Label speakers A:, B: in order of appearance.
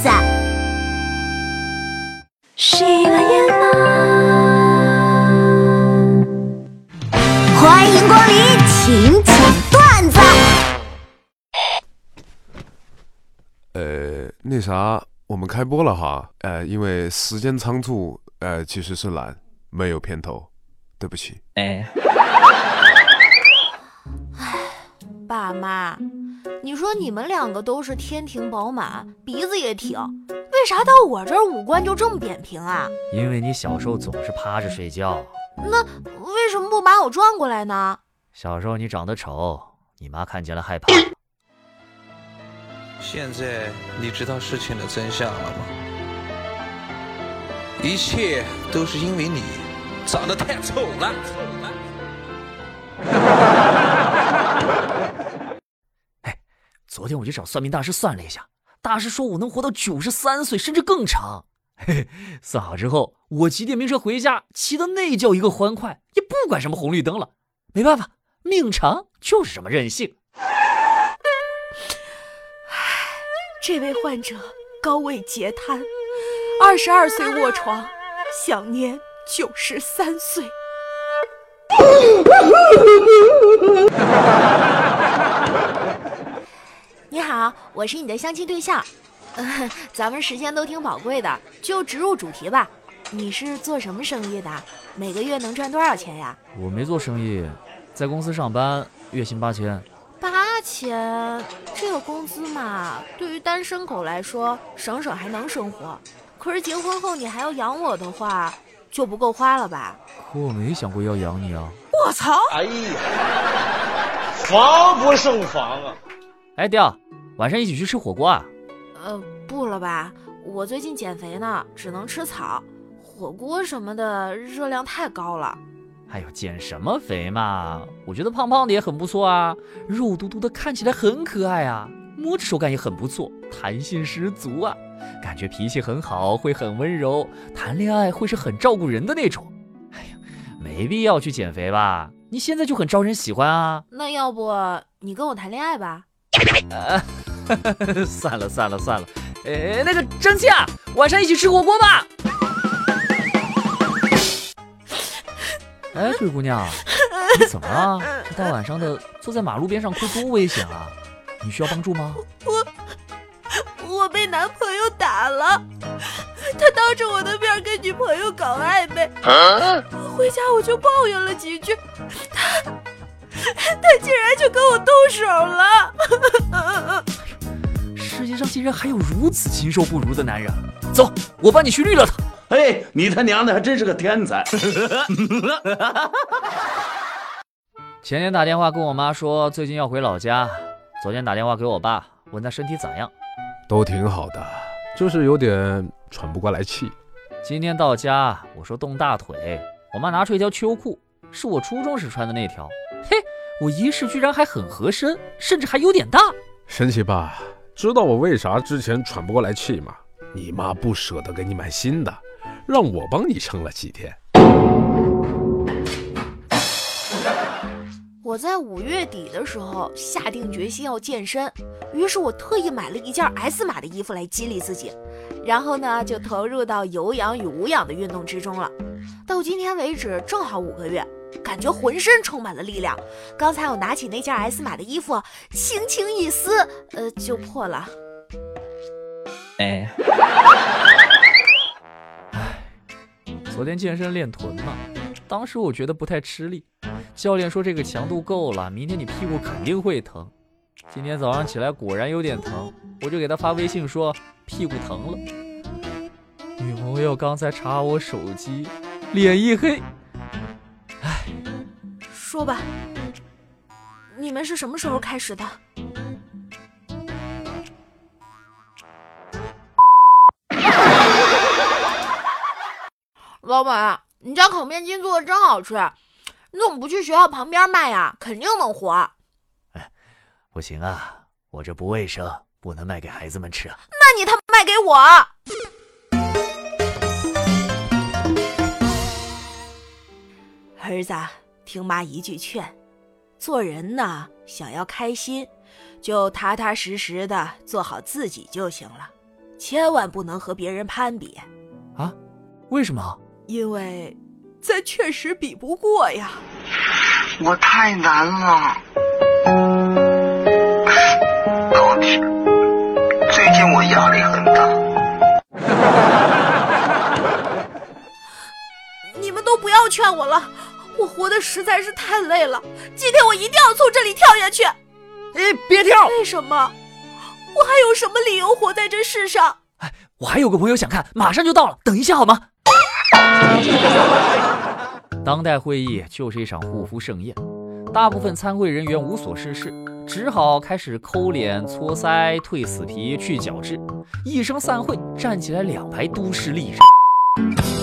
A: 子。喜马拉雅，欢迎光临请讲段子。
B: 呃，那啥，我们开播了哈。呃，因为时间仓促，呃，其实是懒，没有片头，对不起。
C: 哎，
D: 爸妈，你说你们两个都是天庭饱满，鼻子也挺，为啥到我这儿五官就这么扁平啊？
C: 因为你小时候总是趴着睡觉，
D: 那为什么不把我转过来呢？
C: 小时候你长得丑，你妈看见了害怕。
E: 现在你知道事情的真相了吗？一切都是因为你长得太丑了。
C: 天我去找算命大师算了一下，大师说我能活到九十三岁，甚至更长。嘿嘿，算好之后，我骑电瓶车回家，骑的那叫一个欢快，也不管什么红绿灯了。没办法，命长就是这么任性。
D: 这位患者高位截瘫，二十二岁卧床，享年九十三岁。你好，我是你的相亲对象，呃，咱们时间都挺宝贵的，就直入主题吧。你是做什么生意的？每个月能赚多少钱呀？
C: 我没做生意，在公司上班，月薪八千。
D: 八千，这个工资嘛，对于单身狗来说，省省还能生活。可是结婚后你还要养我的话，就不够花了吧？
C: 可我没想过要养你啊！
D: 我操！
F: 哎呀，防不胜防啊！
C: 哎，调，晚上一起去吃火锅啊？
D: 呃，不了吧，我最近减肥呢，只能吃草，火锅什么的热量太高了。
C: 哎呦，减什么肥嘛？我觉得胖胖的也很不错啊，肉嘟嘟的，看起来很可爱啊，摸着手感也很不错，弹性十足啊，感觉脾气很好，会很温柔，谈恋爱会是很照顾人的那种。哎呀，没必要去减肥吧？你现在就很招人喜欢啊。
D: 那要不你跟我谈恋爱吧？
C: 呃，算了算了算了，呃，那个蒸汽啊，晚上一起吃火锅吧。哎，灰姑娘，你怎么了？这大晚上的坐在马路边上哭，多危险啊！你需要帮助吗？
D: 我我被男朋友打了，他当着我的面跟女朋友搞暧昧，回家我就抱怨了几句，他他竟然就跟我动手了。
C: 竟然还有如此禽兽不如的男人！走，我帮你去绿了他。
F: 哎，你他娘的还真是个天才！
C: 前天打电话跟我妈说最近要回老家，昨天打电话给我爸问他身体咋样，
B: 都挺好的，就是有点喘不过来气。
C: 今天到家我说冻大腿，我妈拿出一条秋裤，是我初中时穿的那条，嘿，我一试居然还很合身，甚至还有点大。
B: 神奇吧？知道我为啥之前喘不过来气吗？你妈不舍得给你买新的。让我帮你撑了几天。
D: 我在五月底的时候下定决心要健身，于是我特意买了一件 S 码的衣服来激励自己，然后呢就投入到有氧与无氧的运动之中了。到今天为止正好五个月，感觉浑身充满了力量。刚才我拿起那件 S 码的衣服，轻轻一撕，呃，就破了。
C: 哎。昨天健身练臀嘛，当时我觉得不太吃力，教练说这个强度够了，明天你屁股肯定会疼。今天早上起来果然有点疼，我就给他发微信说屁股疼了。女朋友刚才查我手机，脸一黑。
D: 唉，说吧，你们是什么时候开始的？老板，你家烤面筋做的真好吃，你怎么不去学校旁边卖呀？肯定能火。
C: 哎，不行啊，我这不卫生，不能卖给孩子们吃啊。
D: 那你他妈卖给我！儿子，听妈一句劝，做人呢，想要开心，就踏踏实实的做好自己就行了。千万不能和别人攀比，
C: 啊？为什么？
D: 因为咱确实比不过呀。
G: 我太难了，老铁，最近我压力很大。
D: 你们都不要劝我了，我活得实在是太累了。今天我一定要从这里跳下去。
C: 哎，别跳！
D: 为什么？我还有什么理由活在这世上？
C: 哎，我还有个朋友想看，马上就到了，等一下好吗？当代会议就是一场护肤盛宴，大部分参会人员无所事事，只好开始抠脸、搓腮、褪死皮、去角质。一声散会，站起来两排都市丽人。